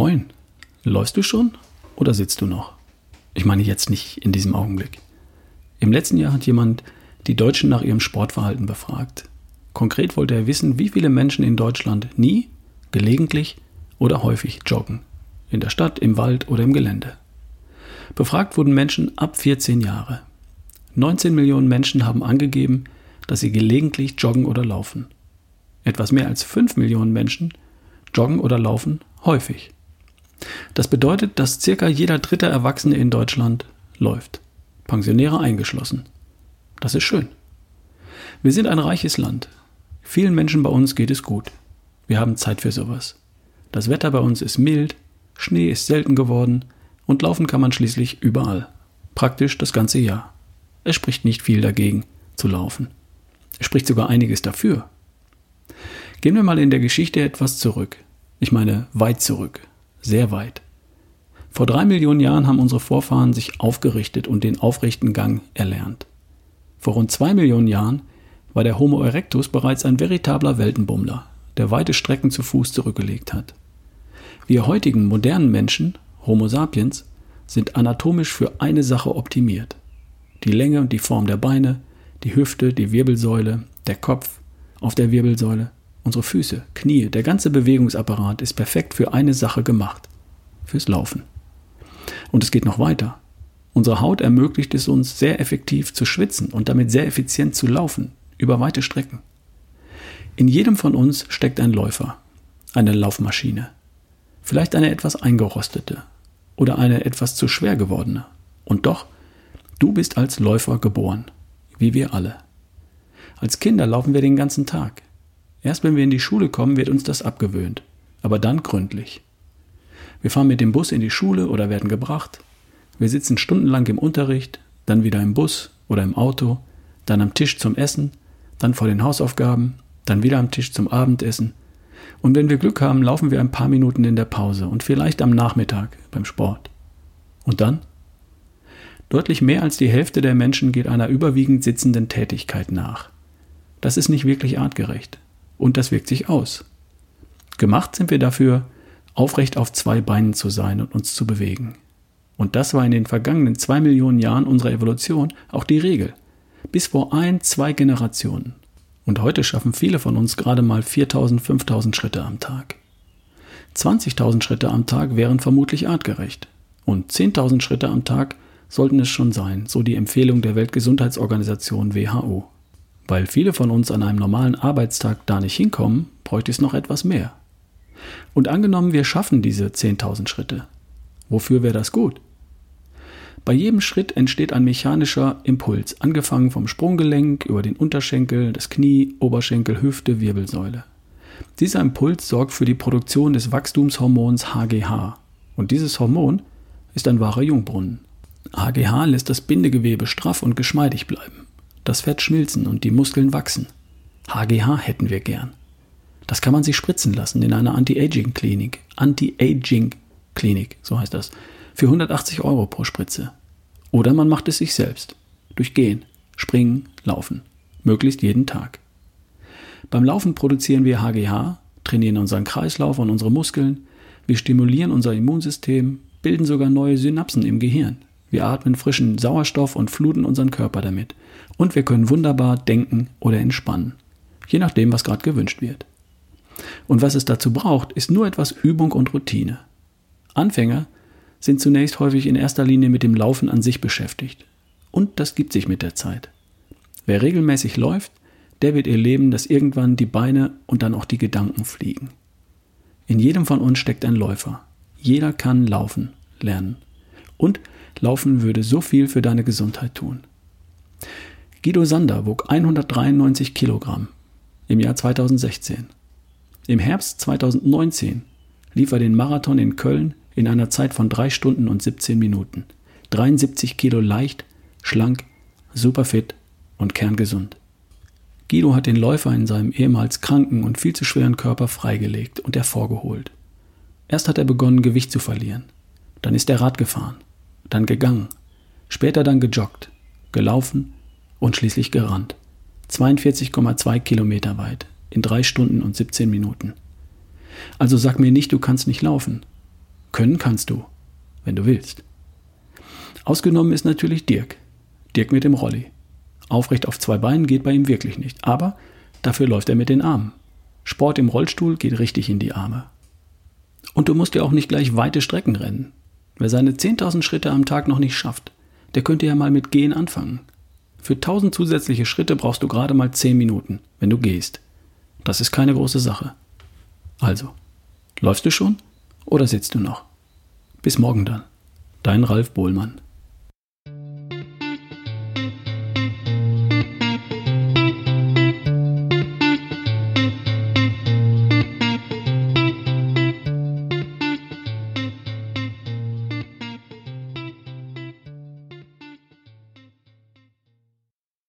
Moin. Läufst du schon oder sitzt du noch? Ich meine jetzt nicht in diesem Augenblick. Im letzten Jahr hat jemand die Deutschen nach ihrem Sportverhalten befragt. Konkret wollte er wissen, wie viele Menschen in Deutschland nie, gelegentlich oder häufig joggen. In der Stadt, im Wald oder im Gelände. Befragt wurden Menschen ab 14 Jahre. 19 Millionen Menschen haben angegeben, dass sie gelegentlich joggen oder laufen. Etwas mehr als 5 Millionen Menschen joggen oder laufen häufig. Das bedeutet, dass circa jeder dritte Erwachsene in Deutschland läuft. Pensionäre eingeschlossen. Das ist schön. Wir sind ein reiches Land. Vielen Menschen bei uns geht es gut. Wir haben Zeit für sowas. Das Wetter bei uns ist mild, Schnee ist selten geworden und laufen kann man schließlich überall. Praktisch das ganze Jahr. Es spricht nicht viel dagegen, zu laufen. Es spricht sogar einiges dafür. Gehen wir mal in der Geschichte etwas zurück. Ich meine weit zurück. Sehr weit. Vor drei Millionen Jahren haben unsere Vorfahren sich aufgerichtet und den aufrechten Gang erlernt. Vor rund zwei Millionen Jahren war der Homo erectus bereits ein veritabler Weltenbummler, der weite Strecken zu Fuß zurückgelegt hat. Wir heutigen modernen Menschen, Homo sapiens, sind anatomisch für eine Sache optimiert. Die Länge und die Form der Beine, die Hüfte, die Wirbelsäule, der Kopf auf der Wirbelsäule, unsere Füße, Knie, der ganze Bewegungsapparat ist perfekt für eine Sache gemacht, fürs Laufen. Und es geht noch weiter. Unsere Haut ermöglicht es uns sehr effektiv zu schwitzen und damit sehr effizient zu laufen, über weite Strecken. In jedem von uns steckt ein Läufer, eine Laufmaschine. Vielleicht eine etwas eingerostete oder eine etwas zu schwer gewordene. Und doch, du bist als Läufer geboren, wie wir alle. Als Kinder laufen wir den ganzen Tag. Erst wenn wir in die Schule kommen, wird uns das abgewöhnt, aber dann gründlich. Wir fahren mit dem Bus in die Schule oder werden gebracht. Wir sitzen stundenlang im Unterricht, dann wieder im Bus oder im Auto, dann am Tisch zum Essen, dann vor den Hausaufgaben, dann wieder am Tisch zum Abendessen. Und wenn wir Glück haben, laufen wir ein paar Minuten in der Pause und vielleicht am Nachmittag beim Sport. Und dann? Deutlich mehr als die Hälfte der Menschen geht einer überwiegend sitzenden Tätigkeit nach. Das ist nicht wirklich artgerecht. Und das wirkt sich aus. Gemacht sind wir dafür, aufrecht auf zwei Beinen zu sein und uns zu bewegen. Und das war in den vergangenen zwei Millionen Jahren unserer Evolution auch die Regel. Bis vor ein, zwei Generationen. Und heute schaffen viele von uns gerade mal 4000, 5000 Schritte am Tag. 20.000 Schritte am Tag wären vermutlich artgerecht. Und 10.000 Schritte am Tag sollten es schon sein, so die Empfehlung der Weltgesundheitsorganisation WHO. Weil viele von uns an einem normalen Arbeitstag da nicht hinkommen, bräuchte es noch etwas mehr. Und angenommen, wir schaffen diese 10.000 Schritte. Wofür wäre das gut? Bei jedem Schritt entsteht ein mechanischer Impuls, angefangen vom Sprunggelenk über den Unterschenkel, das Knie, Oberschenkel, Hüfte, Wirbelsäule. Dieser Impuls sorgt für die Produktion des Wachstumshormons HGH. Und dieses Hormon ist ein wahrer Jungbrunnen. HGH lässt das Bindegewebe straff und geschmeidig bleiben das Fett schmilzen und die Muskeln wachsen. HGH hätten wir gern. Das kann man sich spritzen lassen in einer Anti-Aging-Klinik. Anti-Aging-Klinik, so heißt das. Für 180 Euro pro Spritze. Oder man macht es sich selbst. Durch Gehen, Springen, Laufen. Möglichst jeden Tag. Beim Laufen produzieren wir HGH, trainieren unseren Kreislauf und unsere Muskeln. Wir stimulieren unser Immunsystem, bilden sogar neue Synapsen im Gehirn. Wir atmen frischen Sauerstoff und fluten unseren Körper damit. Und wir können wunderbar denken oder entspannen. Je nachdem, was gerade gewünscht wird. Und was es dazu braucht, ist nur etwas Übung und Routine. Anfänger sind zunächst häufig in erster Linie mit dem Laufen an sich beschäftigt. Und das gibt sich mit der Zeit. Wer regelmäßig läuft, der wird erleben, dass irgendwann die Beine und dann auch die Gedanken fliegen. In jedem von uns steckt ein Läufer. Jeder kann laufen lernen. Und Laufen würde so viel für deine Gesundheit tun. Guido Sander wog 193 Kilogramm im Jahr 2016. Im Herbst 2019 lief er den Marathon in Köln in einer Zeit von 3 Stunden und 17 Minuten. 73 Kilo leicht, schlank, superfit und kerngesund. Guido hat den Läufer in seinem ehemals kranken und viel zu schweren Körper freigelegt und hervorgeholt. Erst hat er begonnen, Gewicht zu verlieren. Dann ist er Rad gefahren dann gegangen, später dann gejoggt, gelaufen und schließlich gerannt. 42,2 Kilometer weit, in drei Stunden und 17 Minuten. Also sag mir nicht, du kannst nicht laufen. Können kannst du, wenn du willst. Ausgenommen ist natürlich Dirk. Dirk mit dem Rolli. Aufrecht auf zwei Beinen geht bei ihm wirklich nicht, aber dafür läuft er mit den Armen. Sport im Rollstuhl geht richtig in die Arme. Und du musst ja auch nicht gleich weite Strecken rennen. Wer seine 10.000 Schritte am Tag noch nicht schafft, der könnte ja mal mit Gehen anfangen. Für 1000 zusätzliche Schritte brauchst du gerade mal 10 Minuten, wenn du gehst. Das ist keine große Sache. Also, läufst du schon oder sitzt du noch? Bis morgen dann. Dein Ralf Bohlmann.